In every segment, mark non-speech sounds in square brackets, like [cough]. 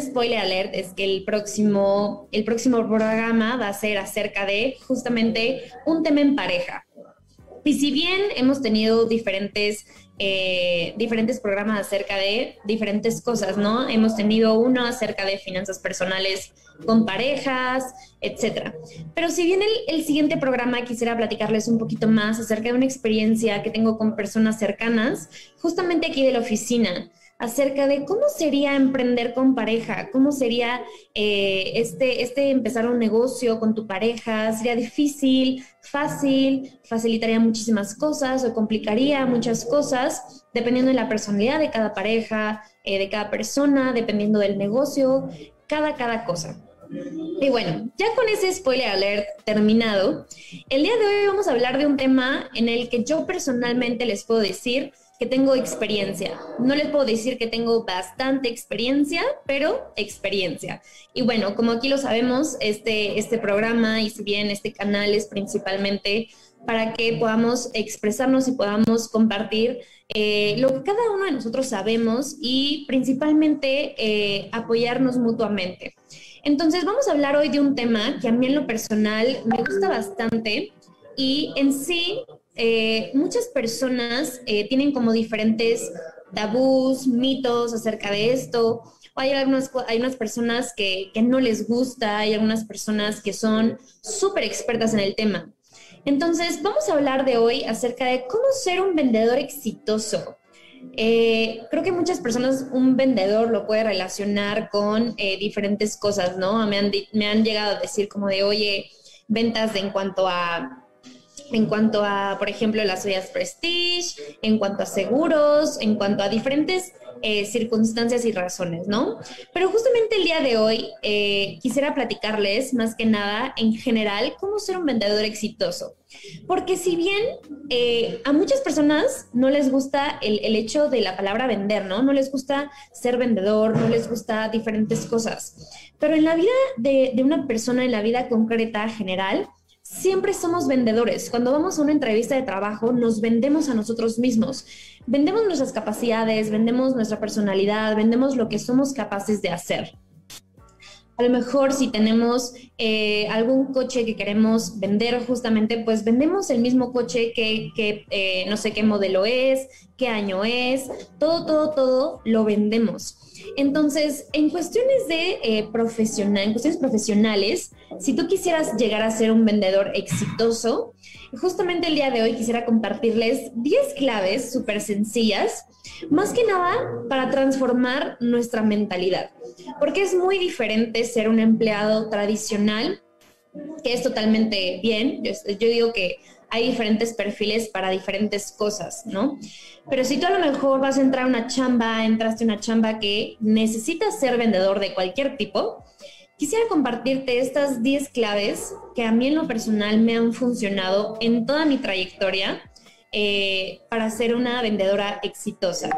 Spoiler alert es que el próximo, el próximo programa va a ser acerca de justamente un tema en pareja. Y si bien hemos tenido diferentes, eh, diferentes programas acerca de diferentes cosas, ¿no? Hemos tenido uno acerca de finanzas personales con parejas, etcétera. Pero si bien el, el siguiente programa quisiera platicarles un poquito más acerca de una experiencia que tengo con personas cercanas, justamente aquí de la oficina acerca de cómo sería emprender con pareja, cómo sería eh, este, este empezar un negocio con tu pareja, sería difícil, fácil, facilitaría muchísimas cosas o complicaría muchas cosas, dependiendo de la personalidad de cada pareja, eh, de cada persona, dependiendo del negocio, cada, cada cosa. Y bueno, ya con ese spoiler alert terminado, el día de hoy vamos a hablar de un tema en el que yo personalmente les puedo decir que tengo experiencia. No les puedo decir que tengo bastante experiencia, pero experiencia. Y bueno, como aquí lo sabemos, este, este programa y si bien este canal es principalmente para que podamos expresarnos y podamos compartir eh, lo que cada uno de nosotros sabemos y principalmente eh, apoyarnos mutuamente. Entonces vamos a hablar hoy de un tema que a mí en lo personal me gusta bastante y en sí eh, muchas personas eh, tienen como diferentes tabús, mitos acerca de esto. Hay algunas, hay unas personas que, que no les gusta, hay algunas personas que son súper expertas en el tema. Entonces, vamos a hablar de hoy acerca de cómo ser un vendedor exitoso. Eh, creo que muchas personas un vendedor lo puede relacionar con diferentes cosas, ¿no? Me han, me han llegado a decir como de, oye, ventas en cuanto a en cuanto a, por ejemplo, las ollas Prestige, en cuanto a seguros, en cuanto a diferentes eh, circunstancias y razones, ¿no? Pero justamente el día de hoy eh, quisiera platicarles más que nada en general cómo ser un vendedor exitoso. Porque si bien eh, a muchas personas no les gusta el, el, hecho de la palabra vender, ¿no? No les gusta ser vendedor, no les gusta diferentes cosas. Pero en la vida de, de una persona, en la vida concreta general, siempre somos vendedores. Cuando vamos a una entrevista de trabajo, nos vendemos a nosotros mismos. Vendemos nuestras capacidades, vendemos nuestra personalidad, vendemos lo que somos capaces de hacer. A lo mejor si tenemos eh, algún coche que queremos vender justamente, pues vendemos el mismo coche que, eh, no sé qué modelo es, qué año es, todo, todo, todo lo vendemos. Entonces, en cuestiones de eh, profesional, en cuestiones profesionales, si tú quisieras llegar a ser un vendedor exitoso, justamente el día de hoy quisiera compartirles 10 claves súper sencillas, más que nada para transformar nuestra mentalidad, porque es muy diferente ser un empleado tradicional, que es totalmente bien, yo, digo que hay diferentes perfiles para diferentes cosas, ¿no? Pero si tú a lo mejor vas a entrar a una chamba, entraste a una chamba que necesitas ser vendedor de cualquier tipo, quisiera compartirte estas 10 claves que a mí en lo personal me han funcionado en toda mi trayectoria eh, para ser una vendedora exitosa.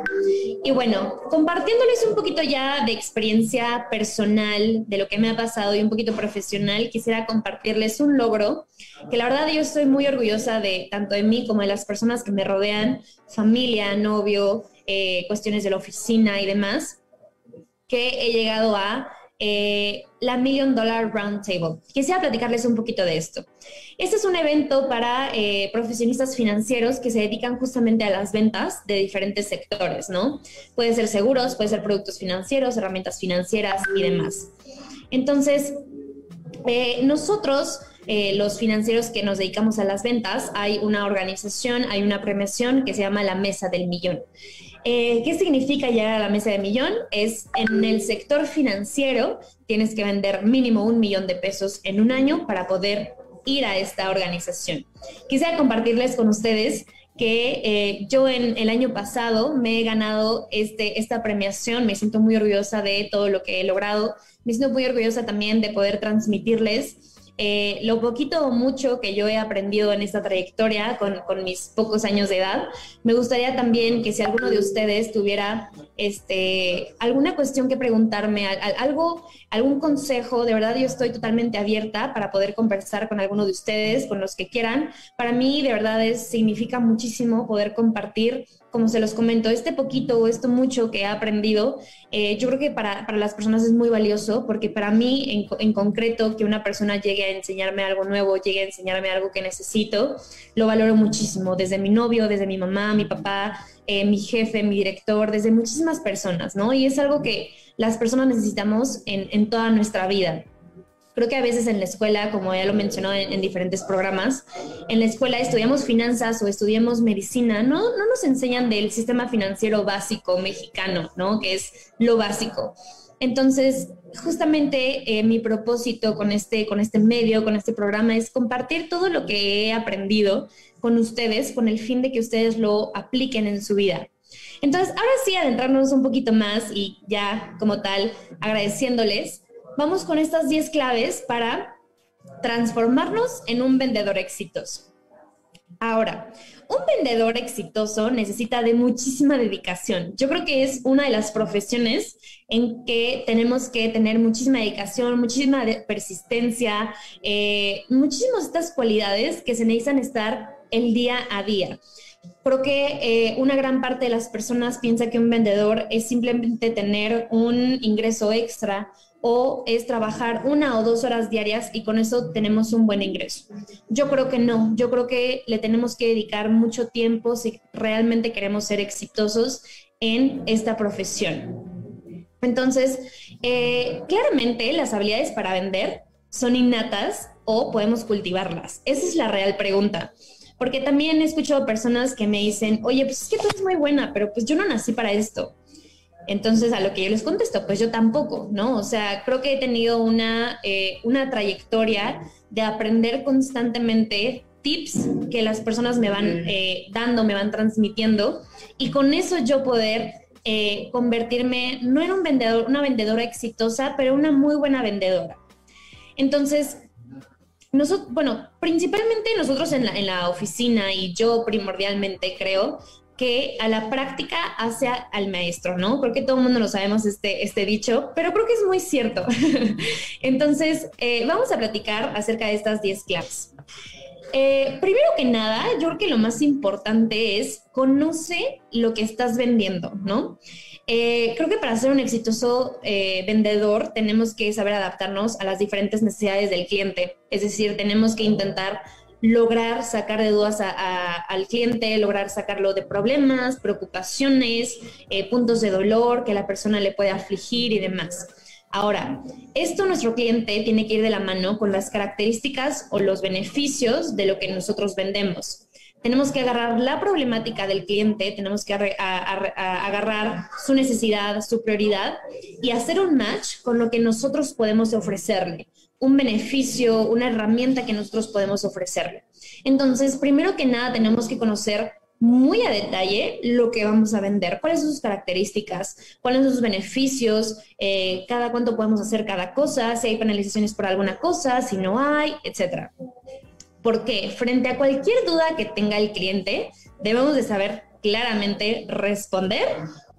Y bueno, compartiéndoles un poquito ya de experiencia personal, de lo que me ha pasado y un poquito profesional, quisiera compartirles un logro que la verdad yo estoy muy orgullosa de tanto de mí como de las personas que me rodean, familia, novio, eh, cuestiones de la oficina y demás, que he llegado a eh, la Million Dollar Roundtable. Quisiera platicarles un poquito de esto. Este es un evento para eh, profesionistas financieros que se dedican justamente a las ventas de diferentes sectores, ¿no? Pueden ser seguros, pueden ser productos financieros, herramientas financieras y demás. Entonces, eh, nosotros... los financieros que nos dedicamos a las ventas, hay una organización, hay una premiación que se llama la Mesa del Millón. Eh, ¿Qué significa llegar a la mesa de millón? Es en el sector financiero tienes que vender mínimo un millón de pesos en un año para poder ir a esta organización. Quisiera compartirles con ustedes que eh, yo en el año pasado me he ganado este, esta premiación, me siento muy orgullosa de todo lo que he logrado, me siento muy orgullosa también de poder transmitirles eh, lo poquito o mucho que yo he aprendido en esta trayectoria con, con, mis pocos años de edad. Me gustaría también que si alguno de ustedes tuviera este, alguna cuestión que preguntarme, algo, algún consejo, de verdad yo estoy totalmente abierta para poder conversar con alguno de ustedes, con los que quieran. Para mí de verdad es, significa muchísimo poder compartir como se los comento, este poquito o esto mucho que he aprendido, eh, yo creo que para, para, las personas es muy valioso porque para mí en, en, concreto que una persona llegue a enseñarme algo nuevo, llegue a enseñarme algo que necesito, lo valoro muchísimo, desde mi novio, desde mi mamá, mi papá, eh, mi jefe, mi director, desde muchísimas personas, ¿no? Y es algo que las personas necesitamos en, en toda nuestra vida. Creo que a veces en la escuela, como ya lo mencionó en, diferentes programas, en la escuela estudiamos finanzas o estudiamos medicina, no, no nos enseñan del sistema financiero básico mexicano, ¿no? Que es lo básico. Entonces, justamente eh, mi propósito con este, con este medio, con este programa, es compartir todo lo que he aprendido con ustedes, con el fin de que ustedes lo apliquen en su vida. Entonces, ahora sí, adentrarnos un poquito más y ya como tal, agradeciéndoles vamos con estas 10 claves para transformarnos en un vendedor exitoso. Ahora, un vendedor exitoso necesita de muchísima dedicación. Yo creo que es una de las profesiones en que tenemos que tener muchísima dedicación, muchísima persistencia, eh, muchísimas estas cualidades que se necesitan estar el día a día. Creo que eh, una gran parte de las personas piensa que un vendedor es simplemente tener un ingreso extra o es trabajar una o dos horas diarias y con eso tenemos un buen ingreso. Yo creo que no, yo creo que le tenemos que dedicar mucho tiempo si realmente queremos ser exitosos en esta profesión. Entonces, eh, claramente las habilidades para vender son innatas o podemos cultivarlas. Esa es la real pregunta. Porque también he escuchado personas que me dicen, oye, pues es que tú eres muy buena, pero pues yo no nací para esto. Entonces, a lo que yo les contesto, pues yo tampoco, ¿no? O sea, creo que he tenido una, eh, una trayectoria de aprender constantemente tips que las personas me van eh, dando, me van transmitiendo, y con eso yo poder eh, convertirme no en un vendedor, una vendedora exitosa, pero una muy buena vendedora. Entonces, nosotros, bueno, principalmente nosotros en la, en la oficina y yo primordialmente creo a la práctica hace al maestro, ¿no? Creo que todo el mundo lo sabemos este, este dicho, pero creo que es muy cierto. [laughs] Entonces, eh, vamos a platicar acerca de estas 10 claves. Eh, primero que nada, yo creo que lo más importante es conoce lo que estás vendiendo, ¿no? Eh, creo que para ser un exitoso vendedor tenemos que saber adaptarnos a las diferentes necesidades del cliente, es decir, tenemos que intentar lograr sacar de dudas al cliente, lograr sacarlo de problemas, preocupaciones, eh, puntos de dolor que la persona le puede afligir y demás. Ahora, esto nuestro cliente tiene que ir de la mano con las características o los beneficios de lo que nosotros vendemos. Tenemos que agarrar la problemática del cliente, tenemos que agarrar su necesidad, su prioridad y hacer un match con lo que nosotros podemos ofrecerle un beneficio, una herramienta que nosotros podemos ofrecerle. Entonces, primero que nada, tenemos que conocer muy a detalle lo que vamos a vender, cuáles son sus características, cuáles son sus beneficios, eh, cada cuánto podemos hacer cada cosa, si hay penalizaciones por alguna cosa, si no hay, etc. Porque frente a cualquier duda que tenga el cliente, debemos de saber claramente responder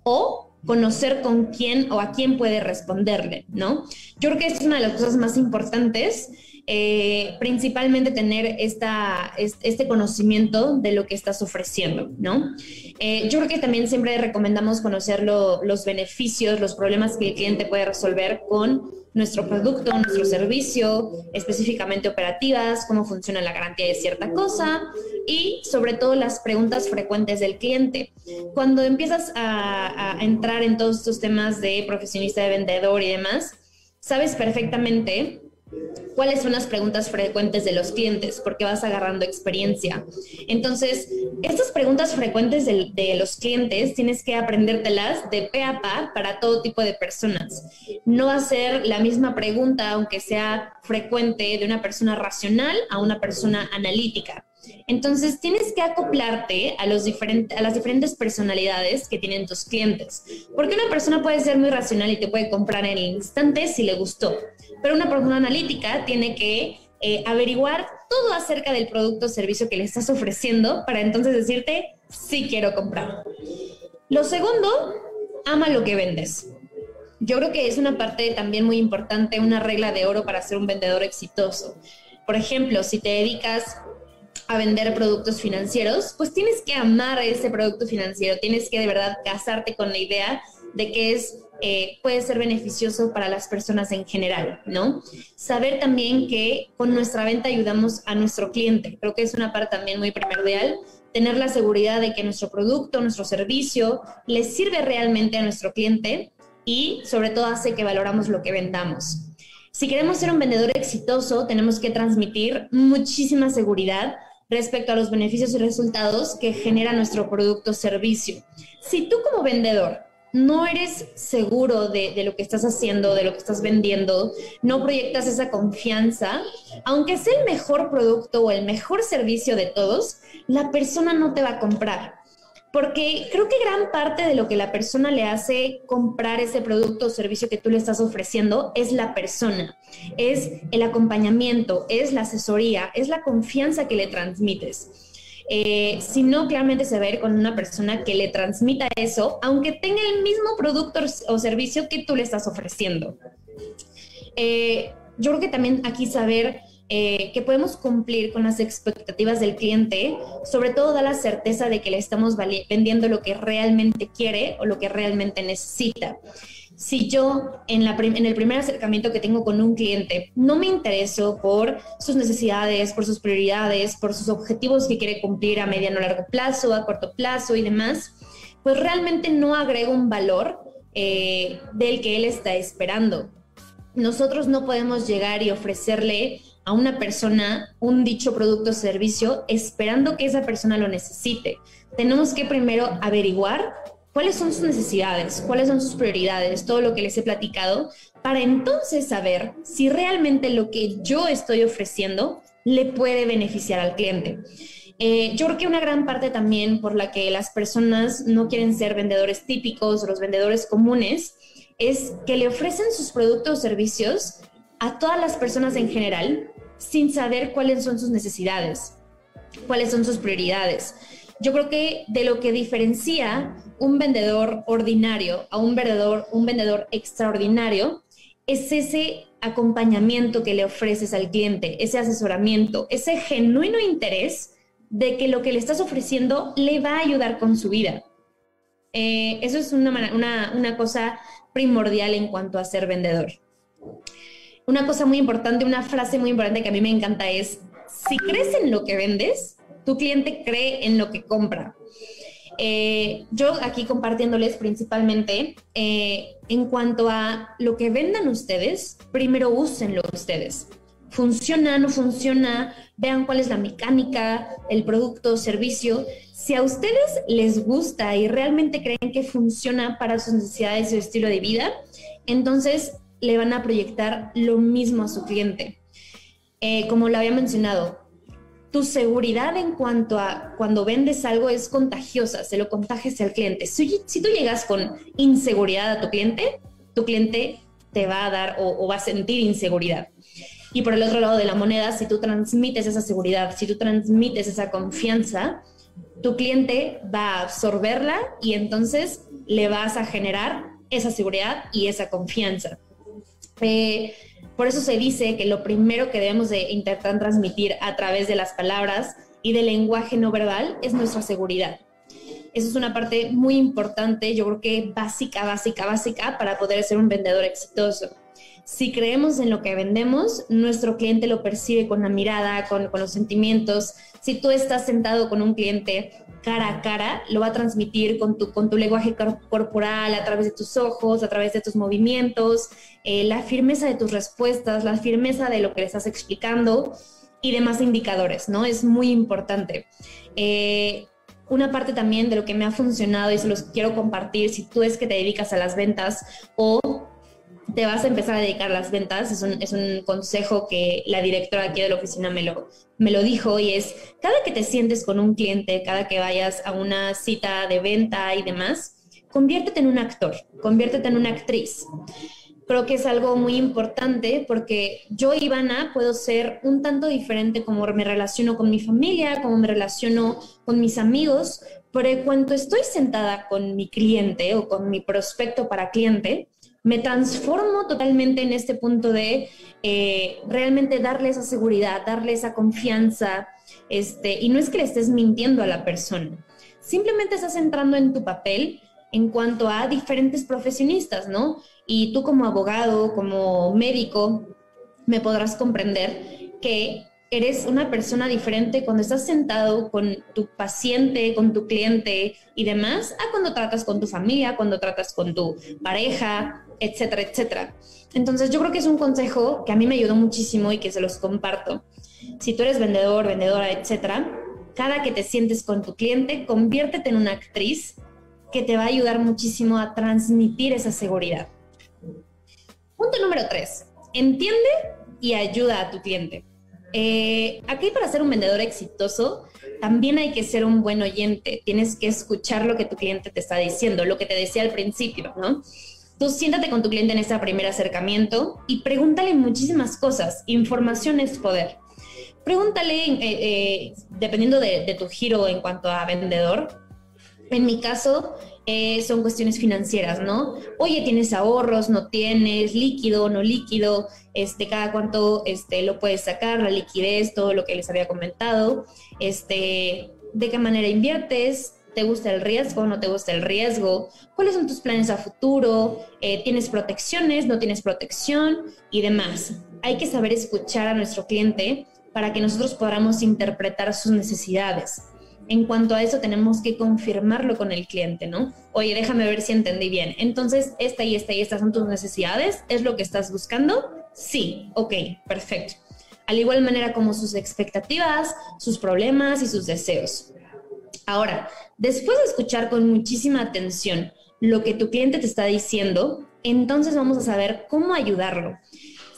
o conocer con quién o a quién puede responderle, ¿no? Yo creo que es una de las cosas más importantes, eh, principalmente tener esta, este conocimiento de lo que estás ofreciendo, ¿no? Eh, yo creo que también siempre recomendamos conocer los beneficios, los problemas que el cliente puede resolver con nuestro producto, nuestro servicio, específicamente operativas, cómo funciona la garantía de cierta cosa y sobre todo las preguntas frecuentes del cliente. Cuando empiezas a, entrar en todos estos temas de profesionista de vendedor y demás, sabes perfectamente cuáles son las preguntas frecuentes de los clientes, porque vas agarrando experiencia. Entonces, estas preguntas frecuentes de, los clientes tienes que aprendértelas de pe a pa para todo tipo de personas. No hacer la misma pregunta, aunque sea frecuente, de una persona racional a una persona analítica. Entonces tienes que acoplarte a, los a las diferentes personalidades que tienen tus clientes. Porque una persona puede ser muy racional y te puede comprar en el instante si le gustó. Pero una persona analítica tiene que eh, averiguar todo acerca del producto o servicio que le estás ofreciendo para entonces decirte si quiero comprar. Lo segundo, ama lo que vendes. Yo creo que es una parte también muy importante, una regla de oro para ser un vendedor exitoso. Por ejemplo, si te dedicas a vender productos financieros, pues tienes que amar ese producto financiero, tienes que de verdad casarte con la idea de que es eh, puede ser beneficioso para las personas en general, ¿no? Saber también que con nuestra venta ayudamos a nuestro cliente, creo que es una parte también muy primordial, tener la seguridad de que nuestro producto, nuestro servicio le sirve realmente a nuestro cliente y sobre todo hace que valoramos lo que vendamos. Si queremos ser un vendedor exitoso, tenemos que transmitir muchísima seguridad respecto a los beneficios y resultados que genera nuestro producto o servicio. Si tú como vendedor no eres seguro de, lo que estás haciendo, de lo que estás vendiendo, no proyectas esa confianza, aunque sea el mejor producto o el mejor servicio de todos, la persona no te va a comprar porque creo que gran parte de lo que la persona le hace comprar ese producto o servicio que tú le estás ofreciendo es la persona, es el acompañamiento, es la asesoría, es la confianza que le transmites. Eh, si no, claramente se va a ir con una persona que le transmita eso, aunque tenga el mismo producto o servicio que tú le estás ofreciendo. Eh, yo creo que también aquí saber eh, que podemos cumplir con las expectativas del cliente, sobre todo da la certeza de que le estamos vendiendo lo que realmente quiere o lo que realmente necesita. Si yo en, el primer acercamiento que tengo con un cliente no me intereso por sus necesidades, por sus prioridades, por sus objetivos que quiere cumplir a mediano o largo plazo, a corto plazo y demás, pues realmente no agrego un valor eh, del que él está esperando. Nosotros no podemos llegar y ofrecerle a una persona un dicho producto o servicio esperando que esa persona lo necesite. Tenemos que primero averiguar cuáles son sus necesidades, cuáles son sus prioridades, todo lo que les he platicado, para entonces saber si realmente lo que yo estoy ofreciendo le puede beneficiar al cliente. Eh, yo creo que una gran parte también por la que las personas no quieren ser vendedores típicos los vendedores comunes es que le ofrecen sus productos o servicios a todas las personas en general sin saber cuáles son sus necesidades, cuáles son sus prioridades. Yo creo que de lo que diferencia un vendedor ordinario a un vendedor, un vendedor extraordinario es ese acompañamiento que le ofreces al cliente, ese asesoramiento, ese genuino interés de que lo que le estás ofreciendo le va a ayudar con su vida. Eh, eso es una, una, una cosa primordial en cuanto a ser vendedor una cosa muy importante, una frase muy importante que a mí me encanta es, si crees en lo que vendes, tu cliente cree en lo que compra. Eh, yo aquí compartiéndoles principalmente eh, en cuanto a lo que vendan ustedes, primero úsenlo ustedes. Funciona, no funciona, vean cuál es la mecánica, el producto, servicio. Si a ustedes les gusta y realmente creen que funciona para sus necesidades y su estilo de vida, entonces le van a proyectar lo mismo a su cliente. Eh, como lo había mencionado, tu seguridad en cuanto a cuando vendes algo es contagiosa, se lo contagias al cliente. Si, tú llegas con inseguridad a tu cliente, tu cliente te va a dar o, va a sentir inseguridad. Y por el otro lado de la moneda, si tú transmites esa seguridad, si tú transmites esa confianza, tu cliente va a absorberla y entonces le vas a generar esa seguridad y esa confianza. Eh, por eso se dice que lo primero que debemos de intentar transmitir a través de las palabras y del lenguaje no verbal es nuestra seguridad. Eso es una parte muy importante, yo creo que básica, básica, básica para poder ser un vendedor exitoso. Si creemos en lo que vendemos, nuestro cliente lo percibe con la mirada, con, con los sentimientos. Si tú estás sentado con un cliente cara a cara, lo va a transmitir con tu, con tu lenguaje corporal, a través de tus ojos, a través de tus movimientos, eh, la firmeza de tus respuestas, la firmeza de lo que le estás explicando y demás indicadores, ¿no? Es muy importante. Eh, una parte también de lo que me ha funcionado y se los quiero compartir si tú es que te dedicas a las ventas o te vas a empezar a dedicar a las ventas, es un, es un, consejo que la directora aquí de la oficina me lo, me lo dijo y es, cada que te sientes con un cliente, cada que vayas a una cita de venta y demás, conviértete en un actor, conviértete en una actriz. Creo que es algo muy importante porque yo, Ivana, puedo ser un tanto diferente como me relaciono con mi familia, como me relaciono con mis amigos, pero cuando estoy sentada con mi cliente o con mi prospecto para cliente, me transformo totalmente en este punto de eh, realmente darle esa seguridad, darle esa confianza, este, y no es que le estés mintiendo a la persona, simplemente estás entrando en tu papel en cuanto a diferentes profesionistas, ¿no? Y tú como abogado, como médico, me podrás comprender que eres una persona diferente cuando estás sentado con tu paciente, con tu cliente y demás, a cuando tratas con tu familia, cuando tratas con tu pareja, etcétera, etcétera. Entonces yo creo que es un consejo que a mí me ayudó muchísimo y que se los comparto. Si tú eres vendedor, vendedora, etcétera, cada que te sientes con tu cliente, conviértete en una actriz que te va a ayudar muchísimo a transmitir esa seguridad. Punto número tres, entiende y ayuda a tu cliente. Eh, aquí para ser un vendedor exitoso, también hay que ser un buen oyente. Tienes que escuchar lo que tu cliente te está diciendo, lo que te decía al principio, ¿no? Tú siéntate con tu cliente en ese primer acercamiento y pregúntale muchísimas cosas. Información es poder. Pregúntale, eh, eh, dependiendo de, de tu giro en cuanto a vendedor, en mi caso, eh, son cuestiones financieras, ¿no? Oye, ¿tienes ahorros? ¿No tienes? ¿Líquido? ¿No líquido? Este, cada cuánto este, lo puedes sacar, la liquidez, todo lo que les había comentado. Este, ¿De qué manera inviertes? ¿Te gusta el riesgo? ¿No te gusta el riesgo? ¿Cuáles son tus planes a futuro? Eh, ¿Tienes protecciones? ¿No tienes protección? Y demás. Hay que saber escuchar a nuestro cliente para que nosotros podamos interpretar sus necesidades en cuanto a eso tenemos que confirmarlo con el cliente, ¿no? Oye, déjame ver si entendí bien. Entonces, esta y esta y estas son tus necesidades, ¿es lo que estás buscando? Sí, ok, perfecto. Al igual manera como sus expectativas, sus problemas y sus deseos. Ahora, después de escuchar con muchísima atención lo que tu cliente te está diciendo, entonces vamos a saber cómo ayudarlo.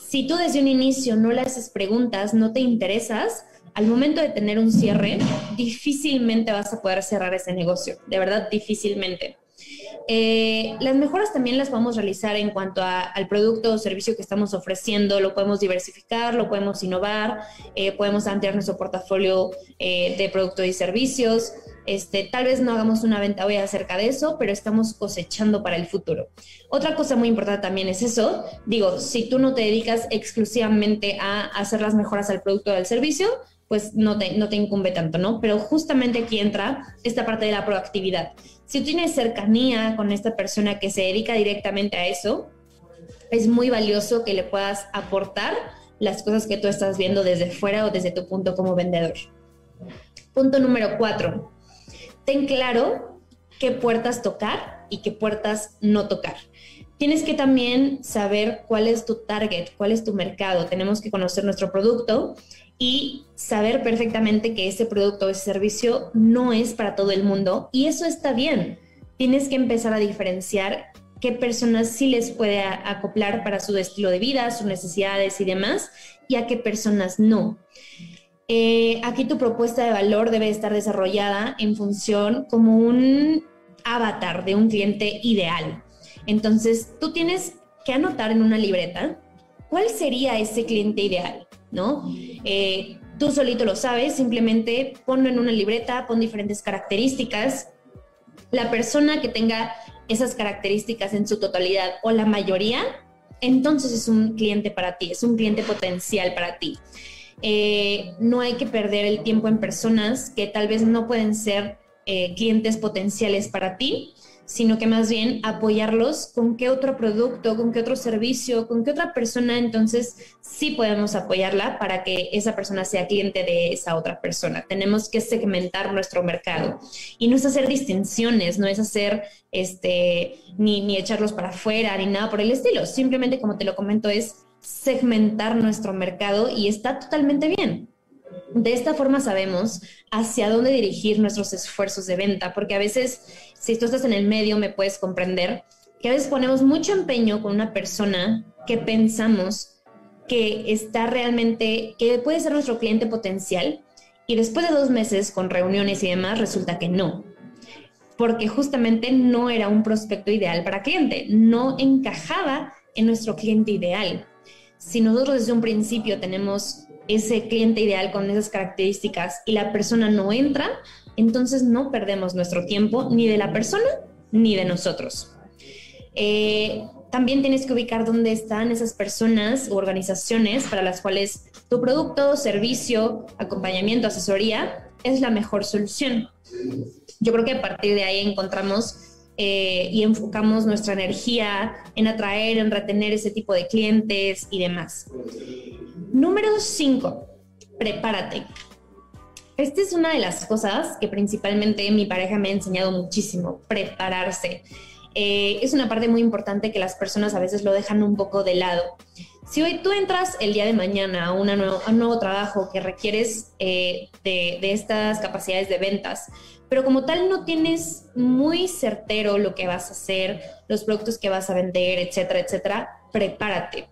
Si tú desde un inicio no le haces preguntas, no te interesas, al momento de tener un cierre, difícilmente vas a poder cerrar ese negocio, de verdad, difícilmente. Eh, las mejoras también las podemos realizar en cuanto al producto o servicio que estamos ofreciendo, lo podemos diversificar, lo podemos innovar, eh, podemos ampliar nuestro portafolio eh, de productos y servicios. Este, tal vez no hagamos una venta hoy acerca de eso, pero estamos cosechando para el futuro. Otra cosa muy importante también es eso. Digo, si tú no te dedicas exclusivamente a hacer las mejoras al producto o al servicio, pues no te, no te incumbe tanto, ¿no? Pero justamente aquí entra esta parte de la proactividad. Si tú tienes cercanía con esta persona que se dedica directamente a eso, es muy valioso que le puedas aportar las cosas que tú estás viendo desde fuera o desde tu punto como vendedor. Punto número cuatro. Ten claro qué puertas tocar y qué puertas no tocar. Tienes que también saber cuál es tu target, cuál es tu mercado. Tenemos que conocer nuestro producto y saber perfectamente que ese producto o ese servicio no es para todo el mundo y eso está bien. Tienes que empezar a diferenciar qué personas sí les puede acoplar para su estilo de vida, sus necesidades y demás, y a qué personas no. Eh, aquí tu propuesta de valor debe estar desarrollada en función como un avatar de un cliente ideal. Entonces, tú tienes que anotar en una libreta cuál sería ese cliente ideal. ¿no? Eh, tú solito lo sabes, simplemente ponlo en una libreta, pon diferentes características. La persona que tenga esas características en su totalidad o la mayoría, entonces es un cliente para ti, es un cliente potencial para ti. Eh, no hay que perder el tiempo en personas que tal vez no pueden ser eh, clientes potenciales para ti, sino que más bien apoyarlos con qué otro producto, con qué otro servicio, con qué otra persona, entonces sí podemos apoyarla para que esa persona sea cliente de esa otra persona. Tenemos que segmentar nuestro mercado y no es hacer distinciones, no es hacer este ni, ni echarlos para afuera ni nada por el estilo, simplemente como te lo comento es segmentar nuestro mercado y está totalmente bien. De esta forma sabemos hacia dónde dirigir nuestros esfuerzos de venta, porque a veces, si tú estás en el medio, me puedes comprender que a veces ponemos mucho empeño con una persona que pensamos que está realmente, que puede ser nuestro cliente potencial, y después de dos meses con reuniones y demás, resulta que no, porque justamente no era un prospecto ideal para cliente, no encajaba en nuestro cliente ideal. Si nosotros desde un principio tenemos ese cliente ideal con esas características y la persona no entra, entonces no perdemos nuestro tiempo ni de la persona ni de nosotros. Eh, también tienes que ubicar dónde están esas personas u organizaciones para las cuales tu producto, servicio, acompañamiento, asesoría es la mejor solución. Yo creo que a partir de ahí encontramos eh, y enfocamos nuestra energía en atraer, en retener ese tipo de clientes y demás. Número 5, prepárate. Esta es una de las cosas que principalmente mi pareja me ha enseñado muchísimo, prepararse. Eh, es una parte muy importante que las personas a veces lo dejan un poco de lado. Si hoy tú entras el día de mañana a, un nuevo trabajo que requieres eh, de, de estas capacidades de ventas, pero como tal no tienes muy certero lo que vas a hacer, los productos que vas a vender, etcétera, etcétera, prepárate.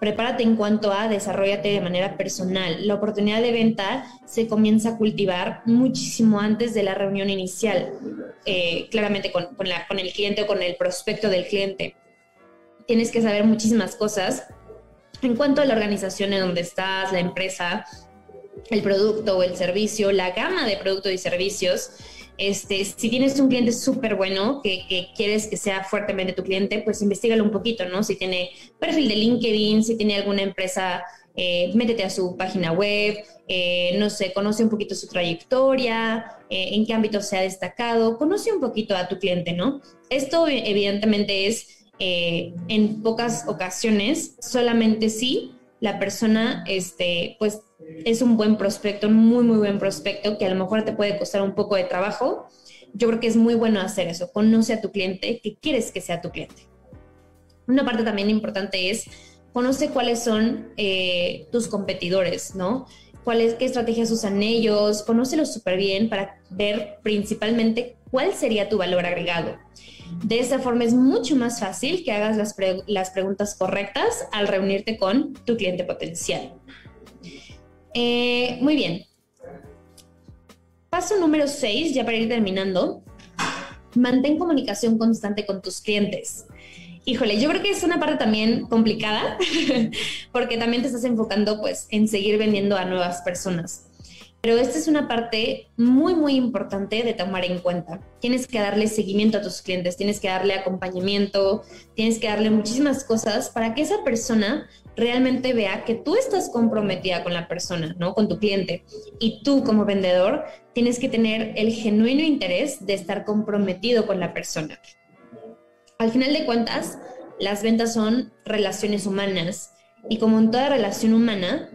Prepárate en cuanto a desarrollate de manera personal. La oportunidad de venta se comienza a cultivar muchísimo antes de la reunión inicial, eh, claramente con, con el cliente o con el prospecto del cliente. Tienes que saber muchísimas cosas en cuanto a la organización en donde estás, la empresa, el producto o el servicio, la gama de productos y servicios. Este, si tienes un cliente súper bueno que, quieres que sea fuertemente tu cliente, pues investigalo un poquito, ¿no? Si tiene perfil de LinkedIn, si tiene alguna empresa, eh, métete a su página web, eh, no sé, conoce un poquito su trayectoria, eh, en qué ámbito se ha destacado, conoce un poquito a tu cliente, ¿no? Esto evidentemente es en pocas ocasiones, solamente si la persona, este, pues es un buen prospecto, un muy, muy buen prospecto que a lo mejor te puede costar un poco de trabajo. Yo creo que es muy bueno hacer eso. Conoce a tu cliente, que quieres que sea tu cliente. Una parte también importante es conoce cuáles son eh, tus competidores, ¿no? ¿Cuáles, qué estrategias usan ellos? Conócelos súper bien para ver principalmente cuál sería tu valor agregado. De esa forma es mucho más fácil que hagas las, las preguntas correctas al reunirte con tu cliente potencial. Eh, muy bien. Paso número 6, ya para ir terminando. Mantén comunicación constante con tus clientes. Híjole, yo creo que es una parte también complicada [laughs] porque también te estás enfocando pues en seguir vendiendo a nuevas personas. Pero esta es una parte muy, muy importante de tomar en cuenta. Tienes que darle seguimiento a tus clientes, tienes que darle acompañamiento, tienes que darle muchísimas cosas para que esa persona realmente vea que tú estás comprometida con la persona, ¿no? Con tu cliente. Y tú como vendedor tienes que tener el genuino interés de estar comprometido con la persona. Al final de cuentas, las ventas son relaciones humanas y como en toda relación humana,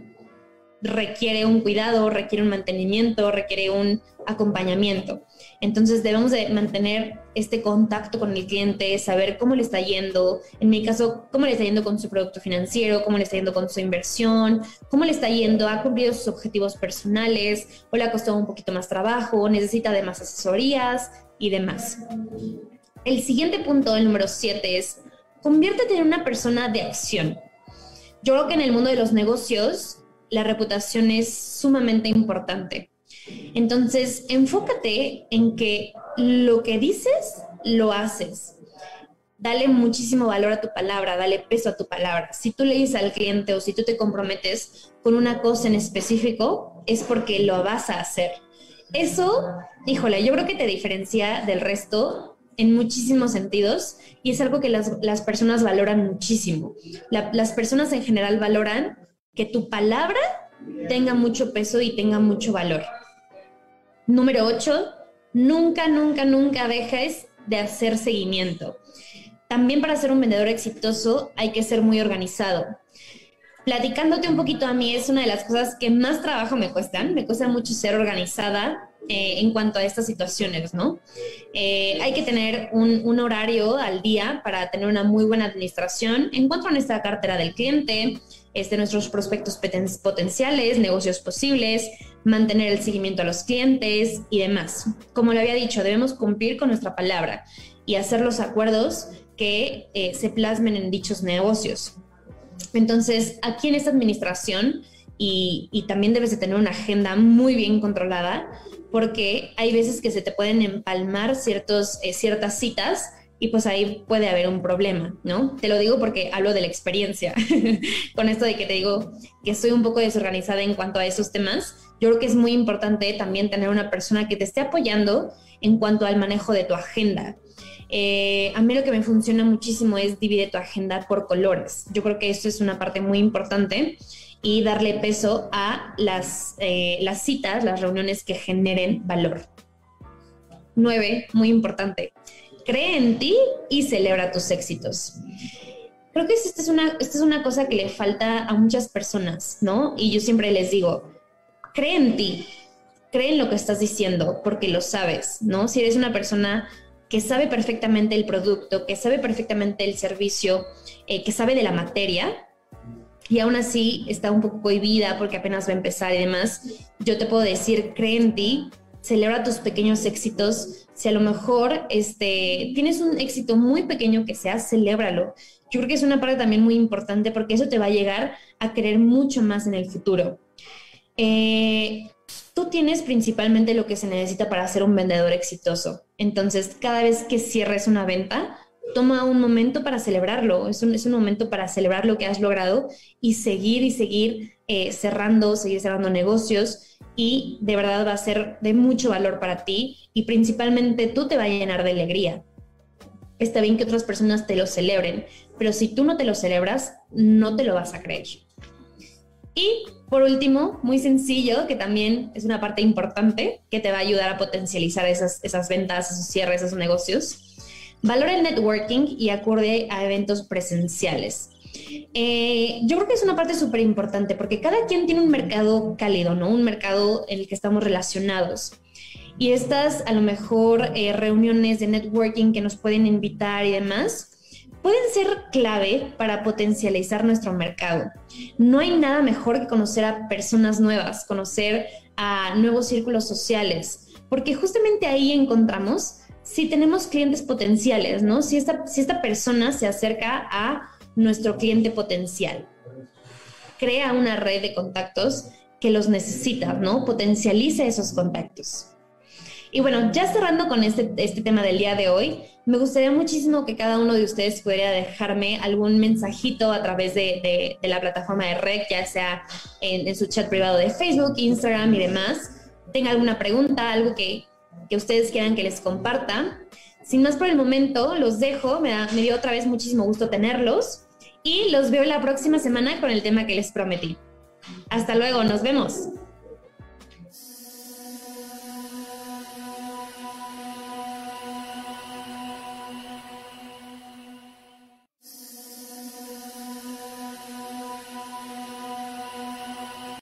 requiere un cuidado, requiere un mantenimiento, requiere un acompañamiento. Entonces debemos de mantener este contacto con el cliente, saber cómo le está yendo, en mi caso, cómo le está yendo con su producto financiero, cómo le está yendo con su inversión, cómo le está yendo, ha cumplido sus objetivos personales o le ha costado un poquito más trabajo, necesita de más asesorías y demás. El siguiente punto, el número 7, es conviértete en una persona de acción. Yo creo que en el mundo de los negocios la reputación es sumamente importante. Entonces, enfócate en que lo que dices, lo haces. Dale muchísimo valor a tu palabra, dale peso a tu palabra. Si tú le dices al cliente o si tú te comprometes con una cosa en específico, es porque lo vas a hacer. Eso, híjole, yo creo que te diferencia del resto en muchísimos sentidos y es algo que las, personas valoran muchísimo. las personas en general valoran que tu palabra tenga mucho peso y tenga mucho valor. Número 8, nunca, nunca, nunca dejes de hacer seguimiento. También para ser un vendedor exitoso hay que ser muy organizado. Platicándote un poquito a mí es una de las cosas que más trabajo me cuestan. Me cuesta mucho ser organizada eh, en cuanto a estas situaciones, ¿no? Eh, hay que tener un, un, horario al día para tener una muy buena administración en cuanto a nuestra cartera del cliente, este, nuestros prospectos potenciales, negocios posibles, mantener el seguimiento a los clientes y demás. Como le había dicho, debemos cumplir con nuestra palabra y hacer los acuerdos que eh, se plasmen en dichos negocios. Entonces, aquí en esta administración, y, y, también debes de tener una agenda muy bien controlada, porque hay veces que se te pueden empalmar ciertos, eh, ciertas citas y pues ahí puede haber un problema, ¿no? Te lo digo porque hablo de la experiencia, [laughs] con esto de que te digo que estoy un poco desorganizada en cuanto a esos temas. Yo creo que es muy importante también tener una persona que te esté apoyando en cuanto al manejo de tu agenda. Eh, a mí lo que me funciona muchísimo es dividir tu agenda por colores. Yo creo que esto es una parte muy importante y darle peso a las, eh, las citas, las reuniones que generen valor. Nueve, muy importante, cree en ti y celebra tus éxitos. Creo que esta es, una, esta es una cosa que le falta a muchas personas, ¿no? Y yo siempre les digo, cree en ti, cree en lo que estás diciendo, porque lo sabes, ¿no? Si eres una persona que sabe perfectamente el producto, que sabe perfectamente el servicio, eh, que sabe de la materia, y aún así está un poco cohibida porque apenas va a empezar y demás, yo te puedo decir, cree en ti, celebra tus pequeños éxitos. Si a lo mejor este, tienes un éxito muy pequeño que sea, celébralo. Yo creo que es una parte también muy importante porque eso te va a llegar a querer mucho más en el futuro. Eh, tú tienes principalmente lo que se necesita para ser un vendedor exitoso. Entonces, cada vez que cierres una venta, toma un momento para celebrarlo. Es un, es un momento para celebrar lo que has logrado y seguir y seguir eh, cerrando, seguir cerrando negocios y de verdad va a ser de mucho valor para ti y principalmente tú te va a llenar de alegría. Está bien que otras personas te lo celebren, pero si tú no te lo celebras, no te lo vas a creer. Y por último, muy sencillo, que también es una parte importante que te va a ayudar a potencializar esas, esas ventas, esos cierres, esos negocios. Valora el networking y acorde a eventos presenciales. Eh, yo creo que es una parte súper importante porque cada quien tiene un mercado cálido, ¿no? Un mercado en el que estamos relacionados. Y estas, a lo mejor, eh, reuniones de networking que nos pueden invitar y demás, pueden ser clave para potencializar nuestro mercado. No hay nada mejor que conocer a personas nuevas, conocer a nuevos círculos sociales, porque justamente ahí encontramos si tenemos clientes potenciales, ¿no? Si esta, si esta persona se acerca a nuestro cliente potencial. Crea una red de contactos que los necesita, ¿no? Potencialice esos contactos. Y bueno, ya cerrando con este, este tema del día de hoy, me gustaría muchísimo que cada uno de ustedes pudiera dejarme algún mensajito a través de, de, la plataforma de REC, ya sea en, en, su chat privado de Facebook, Instagram y demás. Tenga alguna pregunta, algo que, que ustedes quieran que les comparta. Sin más por el momento, los dejo. Me, me dio otra vez muchísimo gusto tenerlos y los veo la próxima semana con el tema que les prometí. Hasta luego, nos vemos.